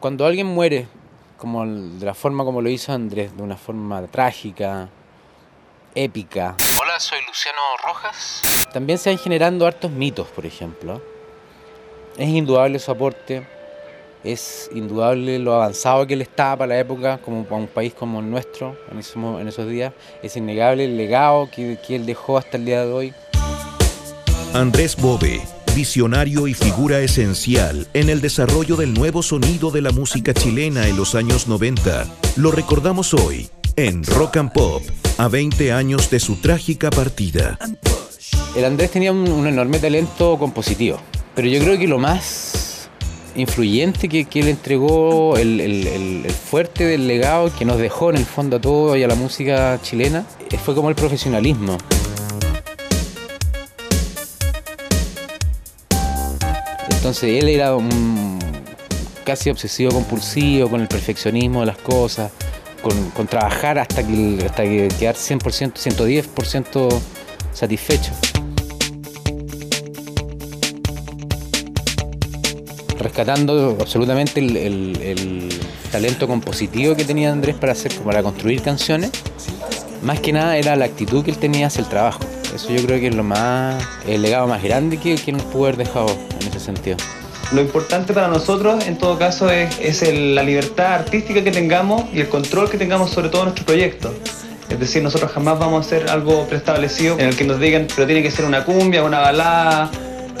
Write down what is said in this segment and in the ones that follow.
Cuando alguien muere, como de la forma como lo hizo Andrés, de una forma trágica, épica. Hola, soy Luciano Rojas. También se van generando hartos mitos, por ejemplo. Es indudable su aporte, es indudable lo avanzado que él estaba para la época, como para un país como el nuestro en esos, en esos días. Es innegable el legado que, que él dejó hasta el día de hoy. Andrés Bove, visionario y figura esencial en el desarrollo del nuevo sonido de la música chilena en los años 90. Lo recordamos hoy en Rock and Pop, a 20 años de su trágica partida. El Andrés tenía un, enorme talento compositivo, pero yo creo que lo más influyente que, que él entregó, el, el, fuerte del legado que nos dejó en el fondo a todo y a la música chilena, fue como el profesionalismo. Entonces él era casi obsesivo compulsivo con el perfeccionismo de las cosas, con, trabajar hasta que, hasta que quedar 100%, 110% satisfecho. Rescatando absolutamente el, talento compositivo que tenía Andrés para hacer, para construir canciones, más que nada era la actitud que él tenía hacia el trabajo. Eso yo creo que es lo más, el legado más grande que, que nos pudo haber dejado en ese sentido. Lo importante para nosotros, en todo caso, es, la libertad artística que tengamos y el control que tengamos sobre todo nuestro proyecto. Es decir, nosotros jamás vamos a hacer algo preestablecido en el que nos digan, pero tiene que ser una cumbia, una balada,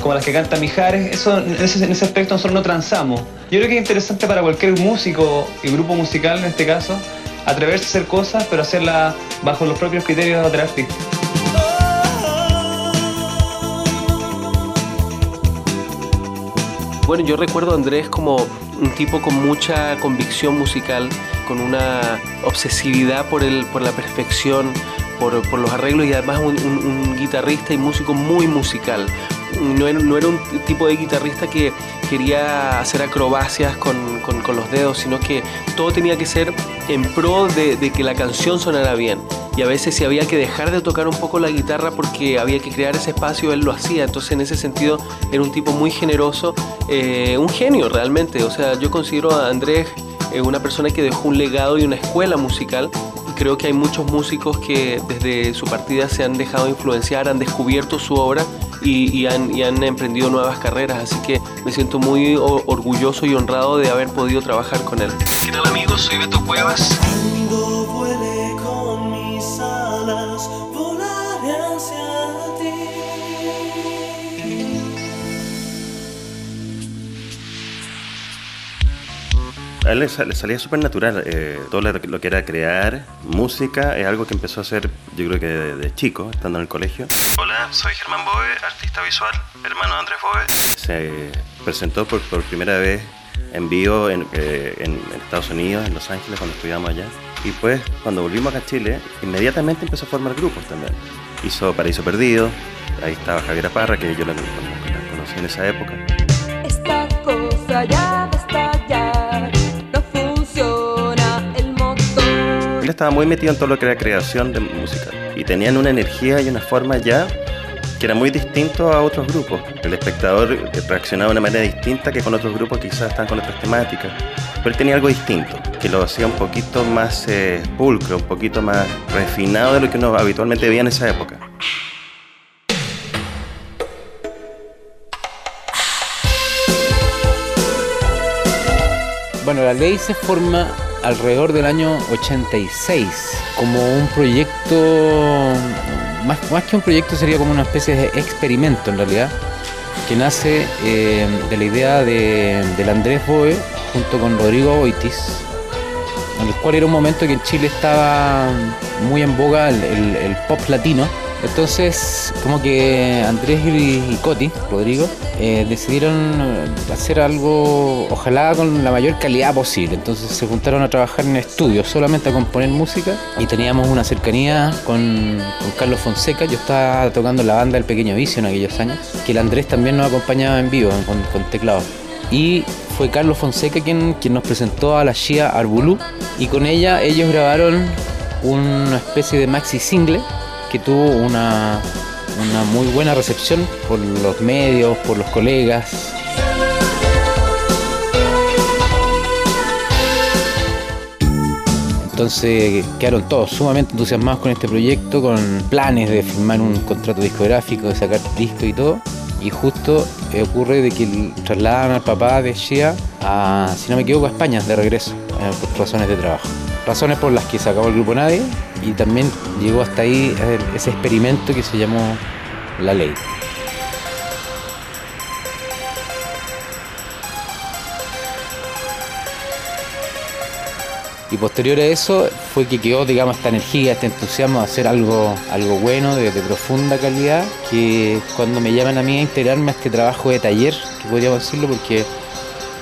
como las que canta Mijares. Eso, en ese, en ese aspecto nosotros no transamos. Yo creo que es interesante para cualquier músico y grupo musical, en este caso, atreverse a hacer cosas, pero hacerlas bajo los propios criterios del artista. Bueno, yo recuerdo a Andrés como un tipo con mucha convicción musical, con una obsesividad por, el, por la perfección, por, los arreglos y además un, guitarrista y músico muy musical. No era, no era, un tipo de guitarrista que quería hacer acrobacias con, los dedos, sino que todo tenía que ser en pro de que la canción sonara bien y a veces si había que dejar de tocar un poco la guitarra porque había que crear ese espacio, él lo hacía. Entonces en ese sentido era un tipo muy generoso, eh, un genio realmente. O sea, yo considero a Andrés eh, una persona que dejó un legado y una escuela musical. Y creo que hay muchos músicos que desde su partida se han dejado influenciar, han descubierto su obra y, han, y, han, emprendido nuevas carreras. Así que me siento muy orgulloso y honrado de haber podido trabajar con él. ¿Qué tal amigos? Soy Beto Cuevas. A él le, salía súper natural. Eh, todo lo, que era crear música es algo que empezó a hacer, yo creo que de, chico, estando en el colegio. Hola, soy Germán Boe, artista visual, hermano de Andrés Boe. Se presentó por, primera vez en vivo eh, en, Estados Unidos, en Los Ángeles, cuando estudiamos allá. Y pues, cuando volvimos acá a Chile, inmediatamente empezó a formar grupos también. Hizo Paraíso Perdido, ahí estaba Javier Parra, que yo la, conocí en esa época. Esta cosa ya estaba muy metido en todo lo que era creación de música y tenían una energía y una forma ya que era muy distinto a otros grupos. El espectador reaccionaba de una manera distinta que con otros grupos quizás están con otras temáticas. Pero él tenía algo distinto, que lo hacía un poquito más eh, pulcro, un poquito más refinado de lo que uno habitualmente veía en esa época. Bueno, la ley se forma alrededor del año 86 como un proyecto, más, más que un proyecto sería como una especie de experimento en realidad, que nace eh, de la idea de, del Andrés Boe junto con Rodrigo Oitis, en el cual era un momento que en Chile estaba muy en boga el pop latino entonces, como que Andrés y, Coti, Rodrigo, eh, decidieron eh, hacer algo, ojalá con la mayor calidad posible. Entonces se juntaron a trabajar en estudios, solamente a componer música. Y teníamos una cercanía con, Carlos Fonseca. Yo estaba tocando la banda El Pequeño Vicio en aquellos años, que el Andrés también nos acompañaba en vivo con, teclado. Y fue Carlos Fonseca quien, quien nos presentó a la Shia Arbulú. Y con ella ellos grabaron una especie de maxi single que tuvo una, una muy buena recepción por los medios, por los colegas. Entonces quedaron todos sumamente entusiasmados con este proyecto, con planes de firmar un contrato discográfico, de sacar disco y todo. Y justo eh, ocurre de que trasladan al papá de Shea a, si no me equivoco, a España de regreso, eh, por razones de trabajo. Razones por las que se acabó el grupo Nadie y también llegó hasta ahí ese experimento que se llamó La Ley. Y posterior a eso fue que quedó, digamos, esta energía, este entusiasmo de hacer algo, algo bueno, de, de profunda calidad, que cuando me llaman a mí a integrarme a este trabajo de taller, que podríamos decirlo, porque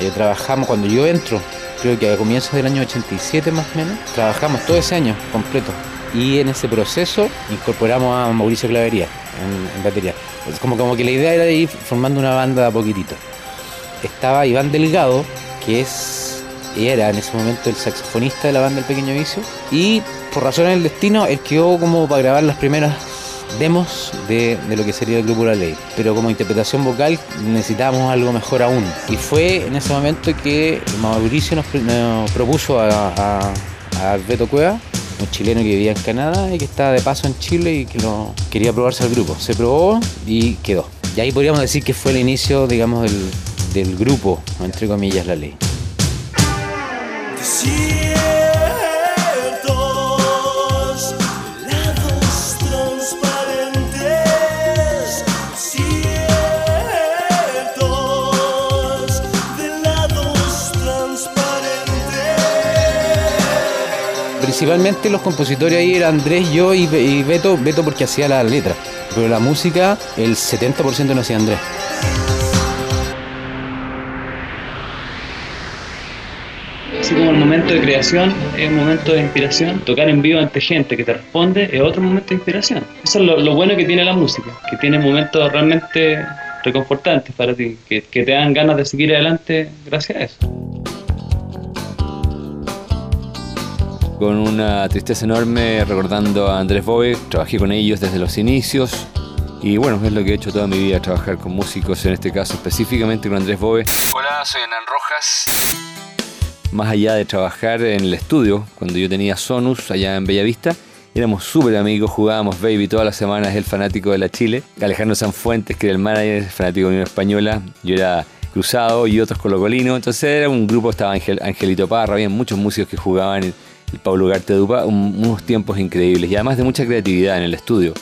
eh, trabajamos, cuando yo entro, creo que a comienzos del año 87 más o menos, trabajamos todo ese año completo. Y en ese proceso incorporamos a Mauricio Clavería en, batería. Es como, como que la idea era ir formando una banda a poquitito. Estaba Iván Delgado, que es era en ese momento el saxofonista de la banda El Pequeño Vicio. Y por razones del destino, él quedó como para grabar las primeras demos de, de, lo que sería el grupo La Ley. Pero como interpretación vocal necesitábamos algo mejor aún. Y fue en ese momento que Mauricio nos, propuso a, a, a Alberto Cueva, un chileno que vivía en Canadá y que estaba de paso en Chile y que lo, quería probarse al grupo. Se probó y quedó. Y ahí podríamos decir que fue el inicio, digamos, del, del grupo, entre comillas, La Ley. Principalmente los compositores ahí eran Andrés, yo y, y Beto, Beto porque hacía la letra, pero la música el 70% no hacía Andrés. Así como el momento de creación es un momento de inspiración, tocar en vivo ante gente que te responde es otro momento de inspiración. Eso es lo, bueno que tiene la música, que tiene momentos realmente reconfortantes para ti, que te dan ganas de seguir adelante gracias a eso. Con una tristeza enorme recordando a Andrés Boe, trabajé con ellos desde los inicios y bueno, es lo que he hecho toda mi vida, trabajar con músicos, en este caso específicamente con Andrés Boe. Hola, soy Hernán Rojas. Más allá de trabajar en el estudio, cuando yo tenía Sonus allá en Bellavista, éramos súper amigos, jugábamos baby todas las semanas, el fanático de la Chile. Alejandro Sanfuentes, que era el manager, fanático de Unión Española, yo era cruzado y otros colocolinos. Entonces era un grupo, estaba Angel, Angelito Parra, había muchos músicos que jugaban, el, Pablo Ugarte Dupa, un, unos tiempos increíbles y además de mucha creatividad en el estudio,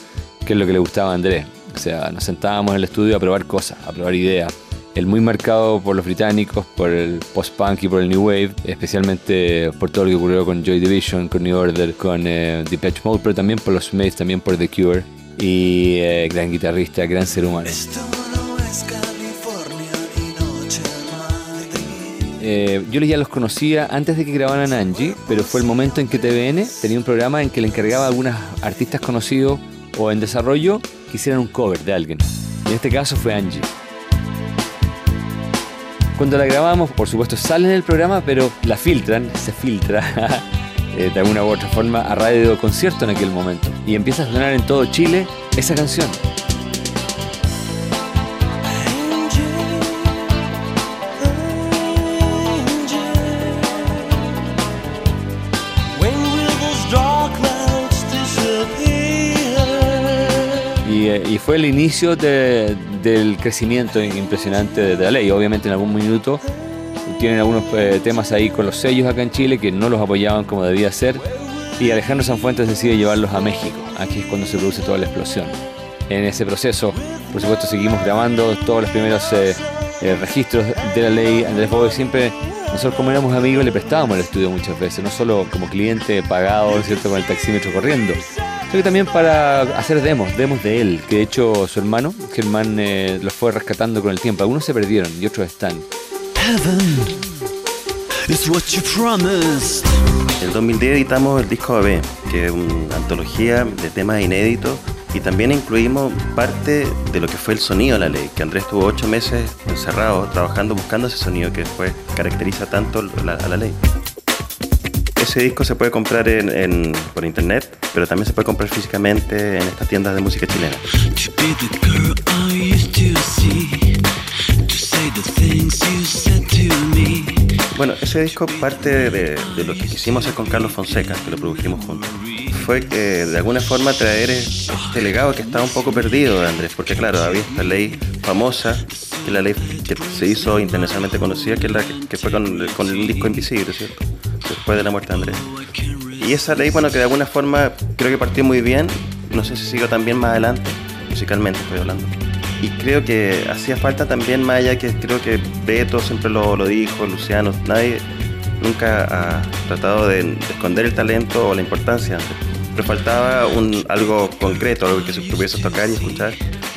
que es lo que le gustaba a Andrés. O sea, nos sentábamos en el estudio a probar cosas, a probar ideas. El muy marcado por los británicos, por el post-punk y por el new wave, especialmente por todo lo que ocurrió con Joy Division, con New Order, con eh, Depeche Mode, pero también por los Smiths, también por The Cure. Y eh, gran guitarrista, gran ser humano. Eh, yo ya los conocía antes de que grabaran Angie, pero fue el momento en que TVN tenía un programa en que le encargaba a algunos artistas conocidos o en desarrollo que hicieran un cover de alguien. Y en este caso fue Angie. Cuando la grabamos, por supuesto, sale en el programa, pero la filtran, se filtra eh, de alguna u otra forma a radio concierto en aquel momento. Y empieza a sonar en todo Chile esa canción. Fue el inicio de- del crecimiento impresionante de, la ley. Obviamente en algún minuto tienen algunos eh, temas ahí con los sellos acá en Chile que no los apoyaban como debía ser. Y Alejandro Sanfuentes decide llevarlos a México. Aquí es cuando se produce toda la explosión. En ese proceso, por supuesto, seguimos grabando todos los primeros eh, eh, registros de la ley. Andrés Bogue siempre, nosotros como éramos amigos, le prestábamos el estudio muchas veces, no solo como cliente pagado, ¿cierto? Con el taxímetro corriendo, sino que también para hacer demos, demos de él, que de hecho su hermano, Germán, eh, los fue rescatando con el tiempo. Algunos se perdieron y otros están. Heaven is what you promised. En el 2010 editamos el disco AB, que es una antología de temas inéditos y también incluimos parte de lo que fue el sonido de la ley, que Andrés estuvo ocho meses encerrado trabajando buscando ese sonido que después caracteriza tanto la- a la ley. Ese disco se puede comprar en- en- por internet, pero también se puede comprar físicamente en estas tiendas de música chilena. Bueno, ese disco parte de, de lo que quisimos hacer con Carlos Fonseca, que lo produjimos juntos. Fue que de alguna forma traer este legado que estaba un poco perdido de Andrés, porque claro, había esta ley famosa, que es la ley que se hizo internacionalmente conocida, que es la que, que fue con, con el disco Invisible, ¿cierto? Después de la muerte de Andrés. Y esa ley, bueno, que de alguna forma creo que partió muy bien, no sé si siguió también más adelante, musicalmente estoy hablando. Y creo que hacía falta también, más allá que creo que Beto siempre lo, lo dijo, Luciano, nadie nunca ha tratado de, de esconder el talento o la importancia. Pero faltaba un, algo concreto, algo que se pudiese tocar y escuchar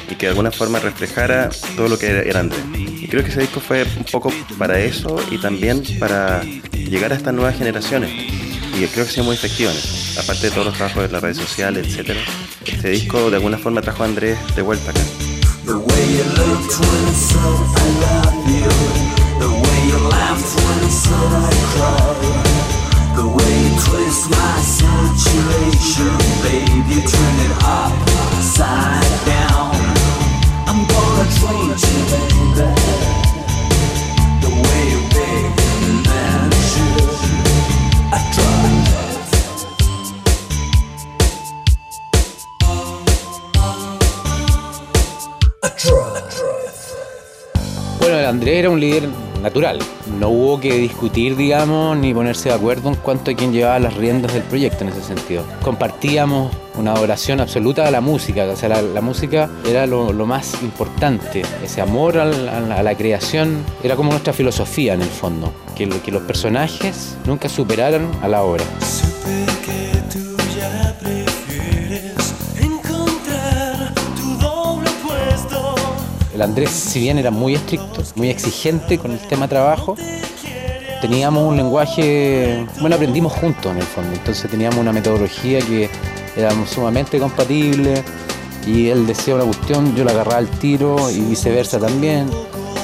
y que de alguna forma reflejara todo lo que era Andrés. Y creo que ese disco fue un poco para eso y también para llegar a estas nuevas generaciones. Y creo que ha sido muy eso. Aparte de todos los trabajos de las redes sociales, etc. Este disco de alguna forma trajo a Andrés de vuelta acá. The way you twist my situation. You turn it upside down. I'm gonna treat you. Andrés era un líder natural. No hubo que discutir, digamos, ni ponerse de acuerdo en cuanto a quién llevaba las riendas del proyecto en ese sentido. Compartíamos una adoración absoluta a la música, o sea, la, música era lo, más importante. Ese amor a la, creación era como nuestra filosofía en el fondo, que, que los personajes nunca superaran a la obra. Andrés, si bien era muy estricto, muy exigente con el tema trabajo, teníamos un lenguaje, bueno, aprendimos juntos en el fondo, entonces teníamos una metodología que éramos sumamente compatibles y él decía una cuestión, yo la agarraba al tiro y viceversa también.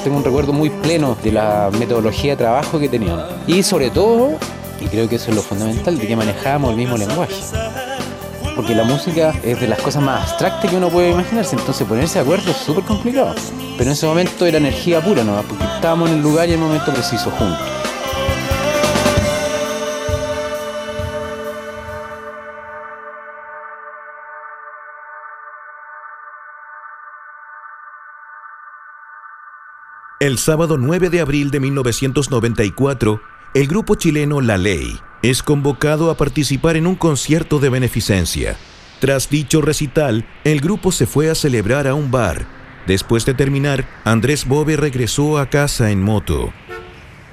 Tengo un recuerdo muy pleno de la metodología de trabajo que teníamos. Y sobre todo, y creo que eso es lo fundamental, de que manejábamos el mismo lenguaje porque la música es de las cosas más abstractas que uno puede imaginarse, entonces ponerse de acuerdo es súper complicado. Pero en ese momento era energía pura nomás, porque estábamos en el lugar y en el momento preciso juntos. El sábado 9 de abril de 1994, el grupo chileno La Ley es convocado a participar en un concierto de beneficencia. Tras dicho recital, el grupo se fue a celebrar a un bar. Después de terminar, Andrés Bove regresó a casa en moto.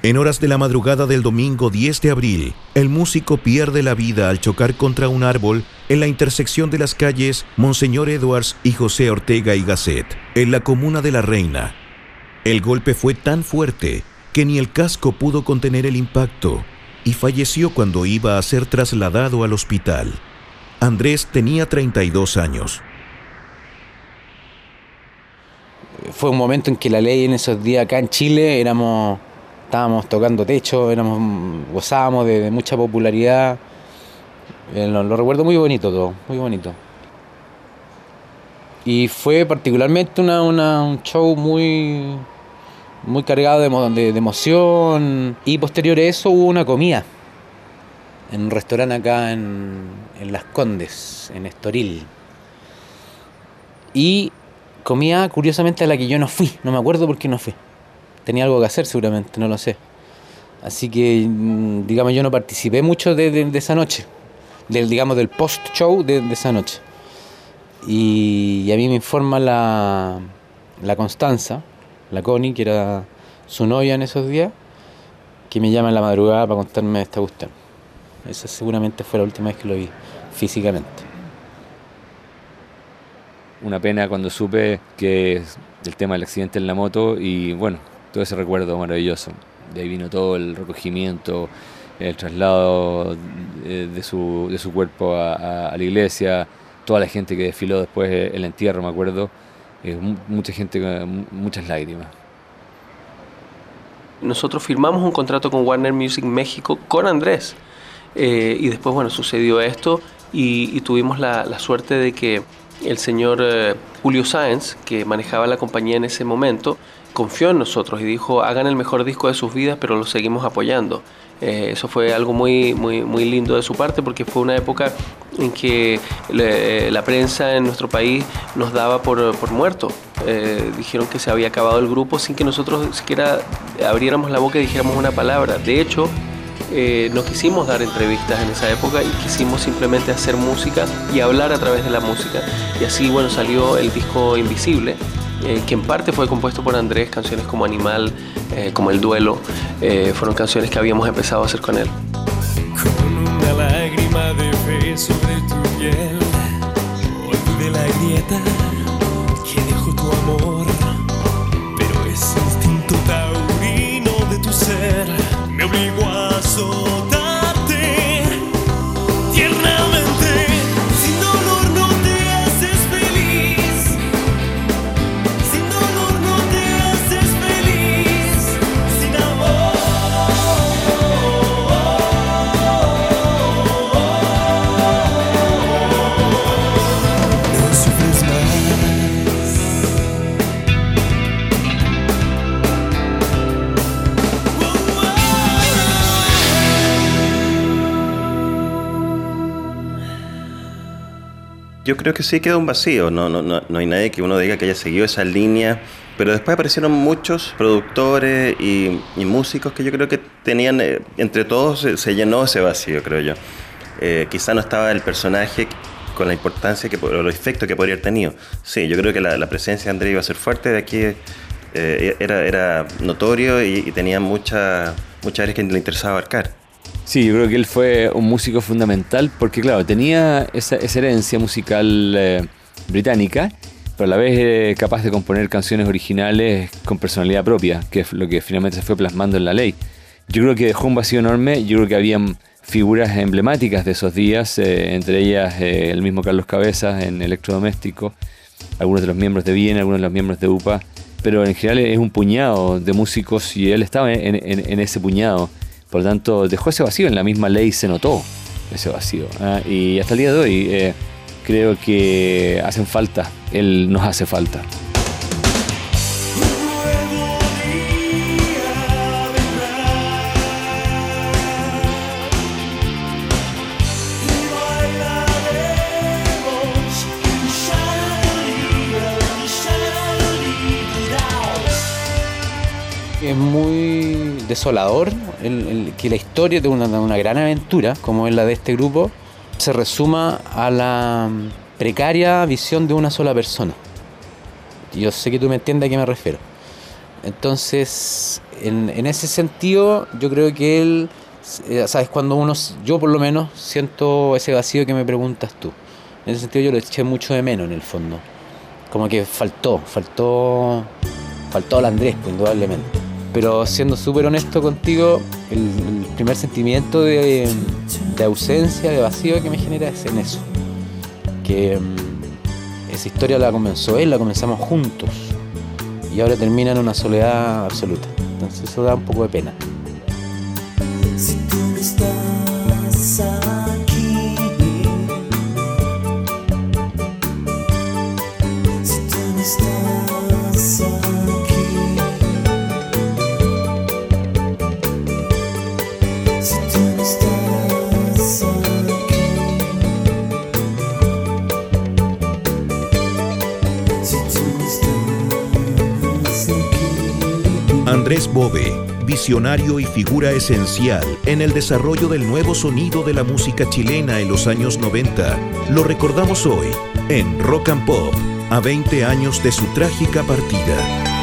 En horas de la madrugada del domingo 10 de abril, el músico pierde la vida al chocar contra un árbol en la intersección de las calles Monseñor Edwards y José Ortega y Gasset, en la comuna de La Reina. El golpe fue tan fuerte que ni el casco pudo contener el impacto y falleció cuando iba a ser trasladado al hospital. Andrés tenía 32 años. Fue un momento en que la ley en esos días acá en Chile éramos, estábamos tocando techo, éramos, gozábamos de, mucha popularidad. Eh, lo, lo recuerdo muy bonito todo, muy bonito. Y fue particularmente una, una- un show muy, muy cargado de, de- de emoción. Y posterior a eso hubo una comida en un restaurante acá en, Las Condes, en Estoril. Y comida curiosamente a la que yo no fui, no me acuerdo por qué no fui. Tenía algo que hacer seguramente, no lo sé. Así que, mm, digamos, yo no participé mucho de, esa noche, del, digamos, del post-show de, esa noche. Y, a mí me informa la Constanza, la Connie, que era su novia en esos días, que me llama en la madrugada para contarme esta cuestión. Esa seguramente fue la última vez que lo vi físicamente. Una pena cuando supe que el tema del accidente en la moto y bueno, todo ese recuerdo maravilloso. De ahí vino todo el recogimiento, el traslado eh, de su, de su cuerpo a, a- a la iglesia, toda la gente que desfiló después eh, el entierro, me acuerdo. Eh, mu- mucha gente, con muchas lágrimas. Nosotros firmamos un contrato con Warner Music México con Andrés. Eh, y después, bueno, sucedió esto y, tuvimos la, suerte de que el señor eh, Julio Sáenz, que manejaba la compañía en ese momento, confió en nosotros y dijo, hagan el mejor disco de sus vidas, pero lo seguimos apoyando. Eh, eso fue algo muy, muy, muy lindo de su parte porque fue una época en que le- la prensa en nuestro país nos daba por, por muerto. Eh, dijeron que se había acabado el grupo sin que nosotros siquiera abriéramos la boca y dijéramos una palabra. De hecho, eh, no quisimos dar entrevistas en esa época y quisimos simplemente hacer música y hablar a través de la música. Y así, bueno, salió el disco Invisible, eh, que en parte fue compuesto por Andrés, canciones como Animal, eh, como El Duelo, eh, fueron canciones que habíamos empezado a hacer con él. Una lágrima de fe sobre tu piel Olvidé la grieta Yo creo que sí queda un vacío, no, no, no, no hay nadie que uno diga que haya seguido esa línea, pero después aparecieron muchos productores y, y músicos que yo creo que tenían, eh, entre todos se, se llenó ese vacío, creo yo. Eh, quizá no estaba el personaje con la importancia que, o los efectos que podría haber tenido. Sí, yo creo que la, la presencia de André iba a ser fuerte, de aquí eh, era, era notorio y, y tenía mucha, muchas áreas que le interesaba abarcar. Sí, yo creo que él fue un músico fundamental porque, claro, tenía esa, esa herencia musical eh, británica, pero a la vez eh, capaz de componer canciones originales con personalidad propia, que es lo que finalmente se fue plasmando en la ley. Yo creo que dejó un vacío enorme, yo creo que habían figuras emblemáticas de esos días, eh, entre ellas eh, el mismo Carlos Cabezas en Electrodoméstico, algunos de los miembros de Viena, algunos de los miembros de UPA, pero en general es un puñado de músicos y él estaba en, en- en ese puñado. Por lo tanto, dejó ese vacío, en la misma ley se notó ese vacío. ¿ah? Y hasta el día de hoy eh, creo que hacen falta, él nos hace falta. Es muy desolador que la historia de una, gran aventura, como es la de este grupo, se resuma a la precaria visión de una sola persona. Yo sé que tú me entiendes a qué me refiero. Entonces, en, ese sentido, yo creo que él, eh, sabes, cuando uno, yo por lo menos, siento ese vacío que me preguntas tú. En ese sentido, yo lo eché mucho de menos en el fondo. Como que faltó, faltó, faltó al Andrés, indudablemente. Pero siendo súper honesto contigo, el, primer sentimiento de, de ausencia, de vacío que me genera es en eso. Que mm, esa historia la comenzó él, la comenzamos juntos. Y ahora termina en una soledad absoluta. Entonces eso da un poco de pena. Andrés Bove, visionario y figura esencial en el desarrollo del nuevo sonido de la música chilena en los años 90, lo recordamos hoy en Rock and Pop, a 20 años de su trágica partida.